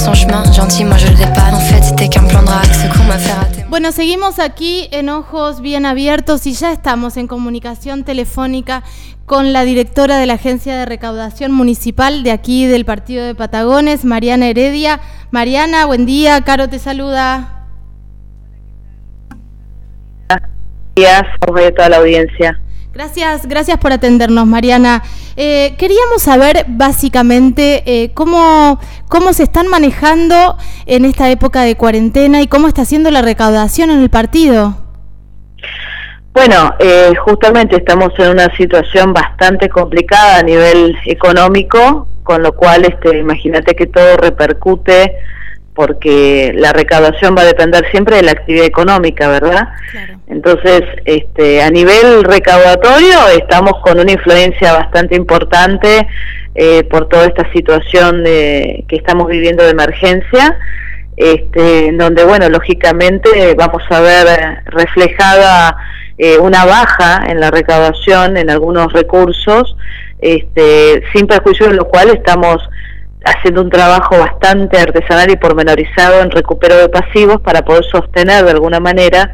son chemin. Gentil, moi je le pas. En fait, c'était qu'un plan de ce qu'on m'a fait rater. Bueno, seguimos aquí en Ojos Bien Abiertos y ya estamos en comunicación telefónica con la directora de la Agencia de Recaudación Municipal de aquí del Partido de Patagones, Mariana Heredia. Mariana, buen día. Caro te saluda. Gracias, a toda la audiencia. Gracias, gracias por atendernos, Mariana. Eh, queríamos saber básicamente eh, cómo, cómo se están manejando en esta época de cuarentena y cómo está haciendo la recaudación en el partido. Bueno, eh, justamente estamos en una situación bastante complicada a nivel económico, con lo cual, este, imagínate que todo repercute porque la recaudación va a depender siempre de la actividad económica, ¿verdad? Entonces, este, a nivel recaudatorio estamos con una influencia bastante importante eh, por toda esta situación de, que estamos viviendo de emergencia, este, en donde, bueno, lógicamente vamos a ver reflejada eh, una baja en la recaudación en algunos recursos, este, sin perjuicio de lo cual estamos haciendo un trabajo bastante artesanal y pormenorizado en recupero de pasivos para poder sostener de alguna manera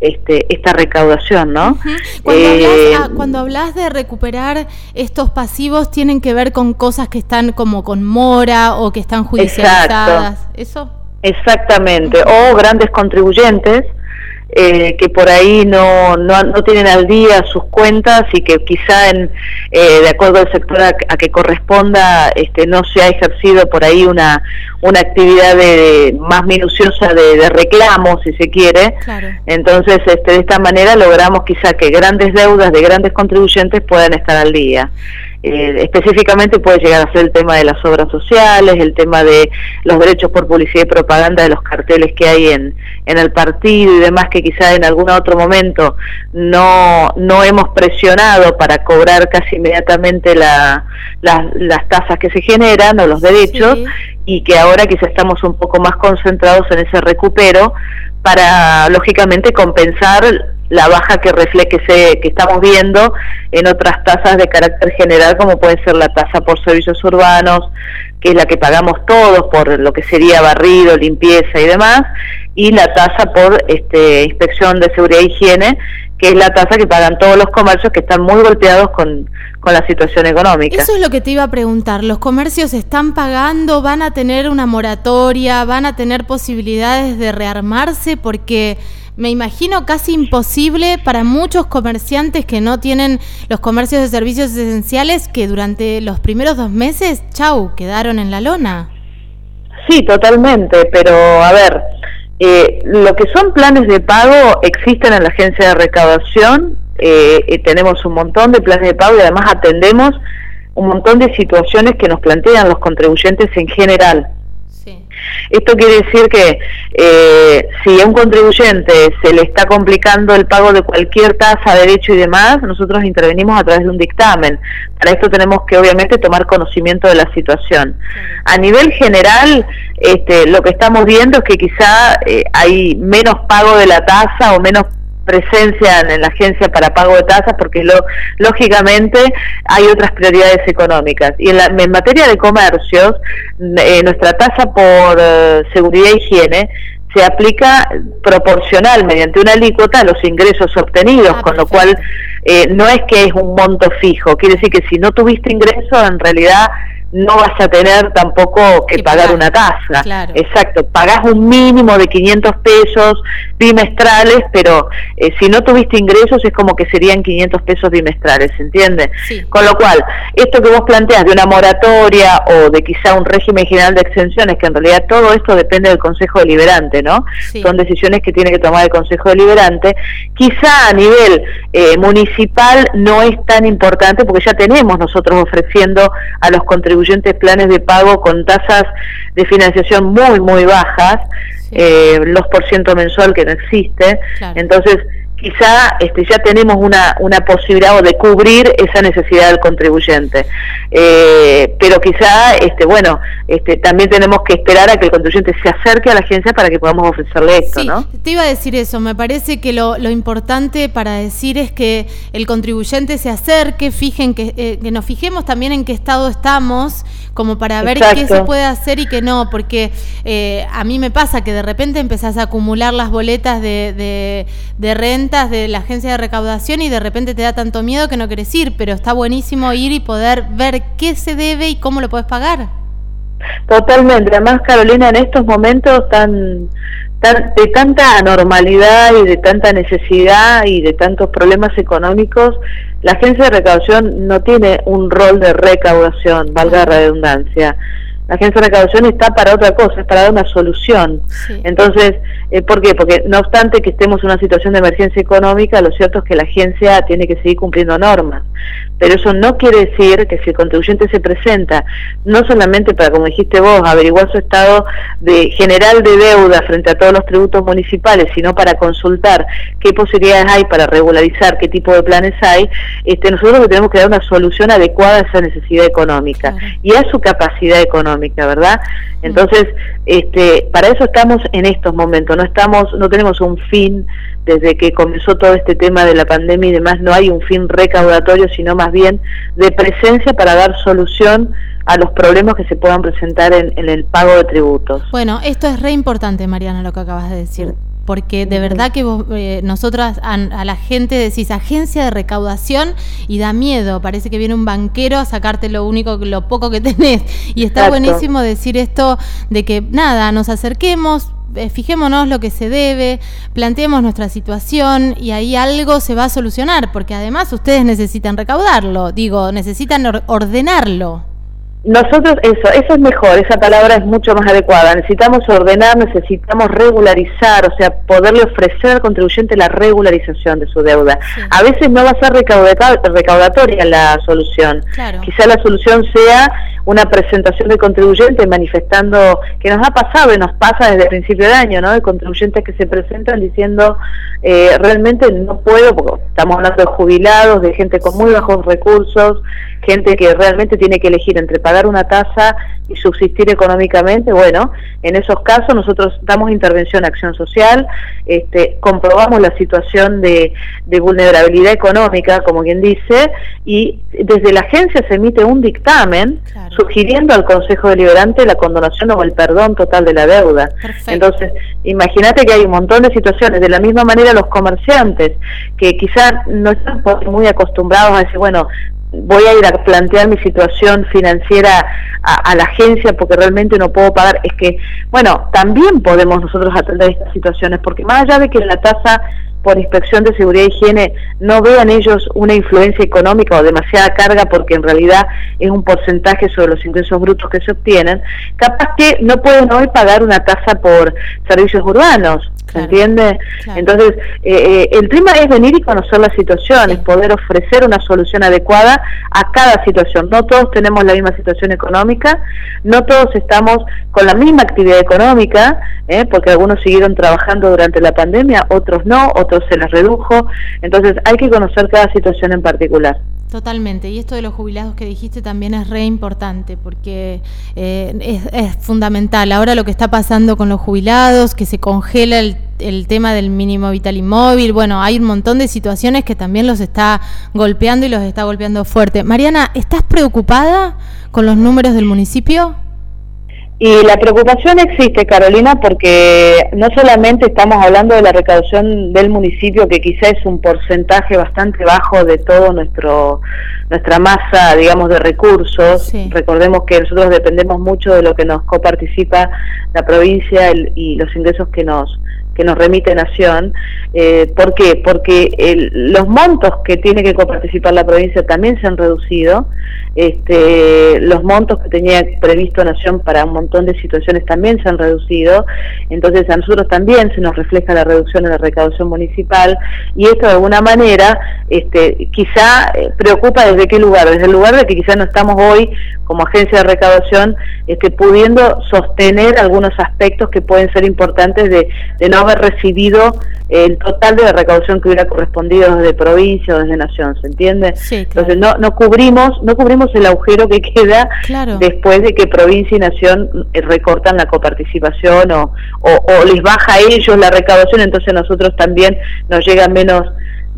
este, esta recaudación, ¿no? Eh, ah, cuando, hablas, de recuperar estos pasivos, tienen que ver con cosas que están como con mora o que están judicializadas, ¿eso? Exactamente, o grandes contribuyentes eh, que por ahí no, no, no, tienen al día sus cuentas y que quizá en, eh, de acuerdo al sector a, que corresponda este, no se ha ejercido por ahí una, una actividad de, más minuciosa de, de reclamo, si se quiere. Entonces, este, de esta manera logramos quizá que grandes deudas de grandes contribuyentes puedan estar al día. Eh, específicamente puede llegar a ser el tema de las obras sociales, el tema de los derechos por publicidad y propaganda de los carteles que hay en, en el partido y demás que quizá en algún otro momento no, no hemos presionado para cobrar casi inmediatamente la, las tasas que se generan o los derechos y que ahora quizá estamos un poco más concentrados en ese recupero para lógicamente compensar la baja que refleje que estamos viendo en otras tasas de carácter general como puede ser la tasa por servicios urbanos que es la que pagamos todos por lo que sería barrido limpieza y demás y la tasa por este, inspección de seguridad e higiene que es la tasa que pagan todos los comercios que están muy golpeados con, con la situación económica. Eso es lo que te iba a preguntar. ¿Los comercios están pagando? ¿Van a tener una moratoria? ¿Van a tener posibilidades de rearmarse? Porque me imagino casi imposible para muchos comerciantes que no tienen los comercios de servicios esenciales que durante los primeros dos meses, chau, quedaron en la lona. Sí, totalmente, pero a ver, eh, lo que son planes de pago existen en la agencia de recaudación, eh, tenemos un montón de planes de pago y además atendemos un montón de situaciones que nos plantean los contribuyentes en general. Esto quiere decir que eh, si a un contribuyente se le está complicando el pago de cualquier tasa, derecho y demás, nosotros intervenimos a través de un dictamen. Para esto tenemos que obviamente tomar conocimiento de la situación. A nivel general, este, lo que estamos viendo es que quizá eh, hay menos pago de la tasa o menos presencia en la agencia para pago de tasas porque lo, lógicamente hay otras prioridades económicas. Y en, la, en materia de comercios, eh, nuestra tasa por eh, seguridad e higiene se aplica proporcional mediante una alícuota a los ingresos obtenidos, ah, con lo cual eh, no es que es un monto fijo, quiere decir que si no tuviste ingreso, en realidad no vas a tener tampoco que pagar, una tasa. Exacto, pagás un mínimo de 500 pesos bimestrales, pero eh, si no tuviste ingresos es como que serían 500 pesos bimestrales, ¿entiendes? Con lo cual, esto que vos planteas de una moratoria o de quizá un régimen general de exenciones, que en realidad todo esto depende del Consejo Deliberante, ¿no? Son decisiones que tiene que tomar el Consejo Deliberante. Quizá a nivel eh, municipal no es tan importante porque ya tenemos nosotros ofreciendo a los contribuyentes planes de pago con tasas de financiación muy, muy bajas, eh, los por ciento mensual que no existe. Entonces, quizá este, ya tenemos una, una posibilidad de cubrir esa necesidad del contribuyente. Eh, pero quizá, este, bueno, este, también tenemos que esperar a que el contribuyente se acerque a la agencia para que podamos ofrecerle esto, sí, Te iba a decir eso, me parece que lo, lo, importante para decir es que el contribuyente se acerque, fijen que, eh, que nos fijemos también en qué estado estamos, como para ver qué se puede hacer y qué no, porque eh, a mí me pasa que de repente empezás a acumular las boletas de, de, de renta de la agencia de recaudación y de repente te da tanto miedo que no querés ir, pero está buenísimo ir y poder ver qué se debe y cómo lo puedes pagar. Totalmente, además Carolina, en estos momentos tan, tan, de tanta anormalidad y de tanta necesidad y de tantos problemas económicos, la agencia de recaudación no tiene un rol de recaudación, valga la redundancia la agencia de recaudación está para otra cosa, es para dar una solución. Entonces, eh, ¿por qué? Porque no obstante que estemos en una situación de emergencia económica, lo cierto es que la agencia tiene que seguir cumpliendo normas. Pero eso no quiere decir que si el contribuyente se presenta, no solamente para, como dijiste vos, averiguar su estado de general de deuda frente a todos los tributos municipales, sino para consultar qué posibilidades hay para regularizar qué tipo de planes hay, este, nosotros tenemos que dar una solución adecuada a esa necesidad económica y a su capacidad económica. ¿verdad? Entonces, este, para eso estamos en estos momentos, no estamos, no tenemos un fin desde que comenzó todo este tema de la pandemia y demás, no hay un fin recaudatorio, sino más bien de presencia para dar solución a los problemas que se puedan presentar en, en el pago de tributos. Bueno, esto es re importante, Mariana, lo que acabas de decir porque de verdad que vos, eh, nosotras a, la gente decís agencia de recaudación y da miedo, parece que viene un banquero a sacarte lo único, lo poco que tenés. Y está buenísimo decir esto de que nada, nos acerquemos, eh, fijémonos lo que se debe, planteemos nuestra situación y ahí algo se va a solucionar, porque además ustedes necesitan recaudarlo, digo, necesitan ordenarlo. Nosotros, eso, eso es mejor, esa palabra es mucho más adecuada. Necesitamos ordenar, necesitamos regularizar, o sea, poderle ofrecer al contribuyente la regularización de su deuda. A veces no va a ser recaudatoria la solución. Quizá la solución sea una presentación del contribuyente manifestando, que nos ha pasado y nos pasa desde el principio de año, ¿no? De contribuyentes que se presentan diciendo, eh, realmente no puedo, porque estamos hablando de jubilados, de gente con muy bajos recursos, gente que realmente tiene que elegir entre pagar una tasa y subsistir económicamente, bueno, en esos casos nosotros damos intervención a acción social, este, comprobamos la situación de, vulnerabilidad económica, como quien dice, y desde la agencia se emite un dictamen sugiriendo al Consejo Deliberante la condonación o el perdón total de la deuda. Entonces, imagínate que hay un montón de situaciones, de la misma manera los comerciantes, que quizás no están muy acostumbrados a decir, bueno, voy a ir a plantear mi situación financiera a, la agencia porque realmente no puedo pagar, es que, bueno, también podemos nosotros atender estas situaciones, porque más allá de que la tasa por inspección de seguridad y higiene no vean ellos una influencia económica o demasiada carga porque en realidad es un porcentaje sobre los ingresos brutos que se obtienen, capaz que no pueden hoy pagar una tasa por servicios urbanos, ¿se entiende? Entonces, eh, eh, el tema es venir y conocer la situación, es poder ofrecer una solución adecuada a cada situación. No todos tenemos la misma situación económica, no todos estamos con la misma actividad económica, ¿eh? porque algunos siguieron trabajando durante la pandemia, otros no, otros se les redujo. Entonces hay que conocer cada situación en particular. Totalmente, y esto de los jubilados que dijiste también es re importante porque eh, es, fundamental. Ahora lo que está pasando con los jubilados, que se congela el, el, tema del mínimo vital inmóvil, bueno, hay un montón de situaciones que también los está golpeando y los está golpeando fuerte. Mariana, ¿estás preocupada con los números del municipio? Y la preocupación existe, Carolina, porque no solamente estamos hablando de la recaudación del municipio, que quizá es un porcentaje bastante bajo de todo nuestro nuestra masa, digamos, de recursos. Recordemos que nosotros dependemos mucho de lo que nos coparticipa la provincia y los ingresos que nos que nos remite Nación. Eh, ¿Por qué? Porque los montos que tiene que coparticipar la provincia también se han reducido. Este, los montos que tenía previsto Nación para un montón de situaciones también se han reducido. Entonces a nosotros también se nos refleja la reducción en la recaudación municipal y esto de alguna manera este, quizá eh, preocupa desde qué lugar, desde el lugar de que quizá no estamos hoy como agencia de recaudación este, pudiendo sostener algunos aspectos que pueden ser importantes de, de no haber recibido el total de la recaudación que hubiera correspondido desde provincia o desde nación, ¿se entiende? Entonces no, no cubrimos no cubrimos el agujero que queda después de que provincia y nación eh, recortan la coparticipación o, o, les baja a ellos la recaudación, entonces nosotros también nos llega menos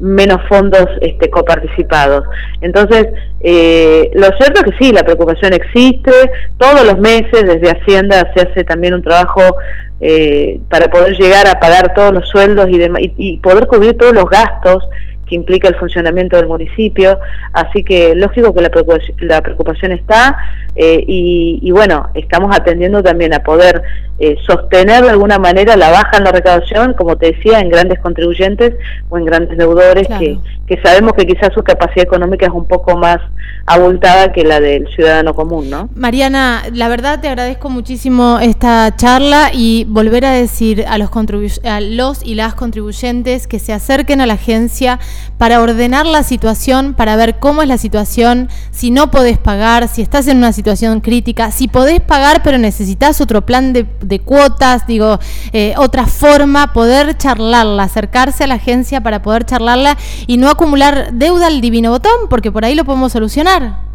menos fondos este, coparticipados. Entonces, eh, lo cierto es que sí, la preocupación existe, todos los meses desde Hacienda se hace también un trabajo eh, para poder llegar a pagar todos los sueldos y, y, poder cubrir todos los gastos que implica el funcionamiento del municipio, así que lógico que la preocupación, la preocupación está eh, y, bueno, estamos atendiendo también a poder eh, sostener de alguna manera la baja en la recaudación, como te decía, en grandes contribuyentes o en grandes deudores que, que sabemos que quizás su capacidad económica es un poco más abultada que la del ciudadano común, ¿no? Mariana, la verdad te agradezco muchísimo esta charla y volver a decir a los, a los y las contribuyentes que se acerquen a la agencia para ordenar la situación, para ver cómo es la situación, si no podés pagar, si estás en una situación crítica, si podés pagar pero necesitas otro plan de, cuotas, digo, eh, otra forma, poder charlarla, acercarse a la agencia para poder charlarla y no acumular deuda al divino botón, porque por ahí lo podemos solucionar.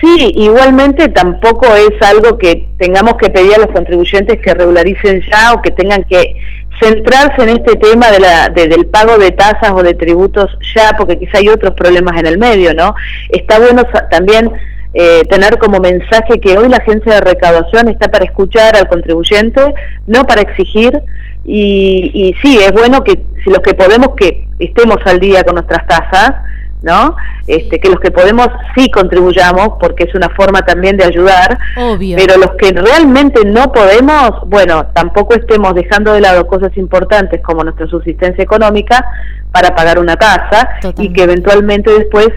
Sí, igualmente tampoco es algo que tengamos que pedir a los contribuyentes que regularicen ya o que tengan que centrarse en este tema de la, del pago de tasas o de tributos ya, porque quizá hay otros problemas en el medio, ¿no? Está bueno también eh, tener como mensaje que hoy la agencia de recaudación está para escuchar al contribuyente, no para exigir, y, y sí, es bueno que si los que podemos que estemos al día con nuestras tasas, ¿no? Este, que los que podemos sí contribuyamos, porque es una forma también de ayudar, pero los que realmente no podemos, bueno, tampoco estemos dejando de lado cosas importantes como nuestra subsistencia económica para pagar una tasa y que eventualmente después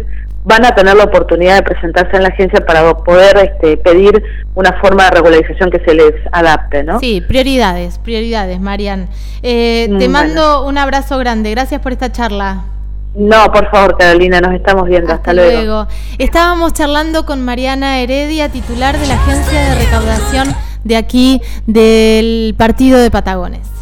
van a tener la oportunidad de presentarse en la agencia para poder este, pedir una forma de regularización que se les adapte, ¿no? Sí, prioridades, prioridades, Marian. Eh, te mando un abrazo grande. Gracias por esta charla. No, por favor, Carolina, nos estamos viendo. Hasta, luego. Estábamos charlando con Mariana Heredia, titular de la Agencia de Recaudación de aquí del Partido de Patagones.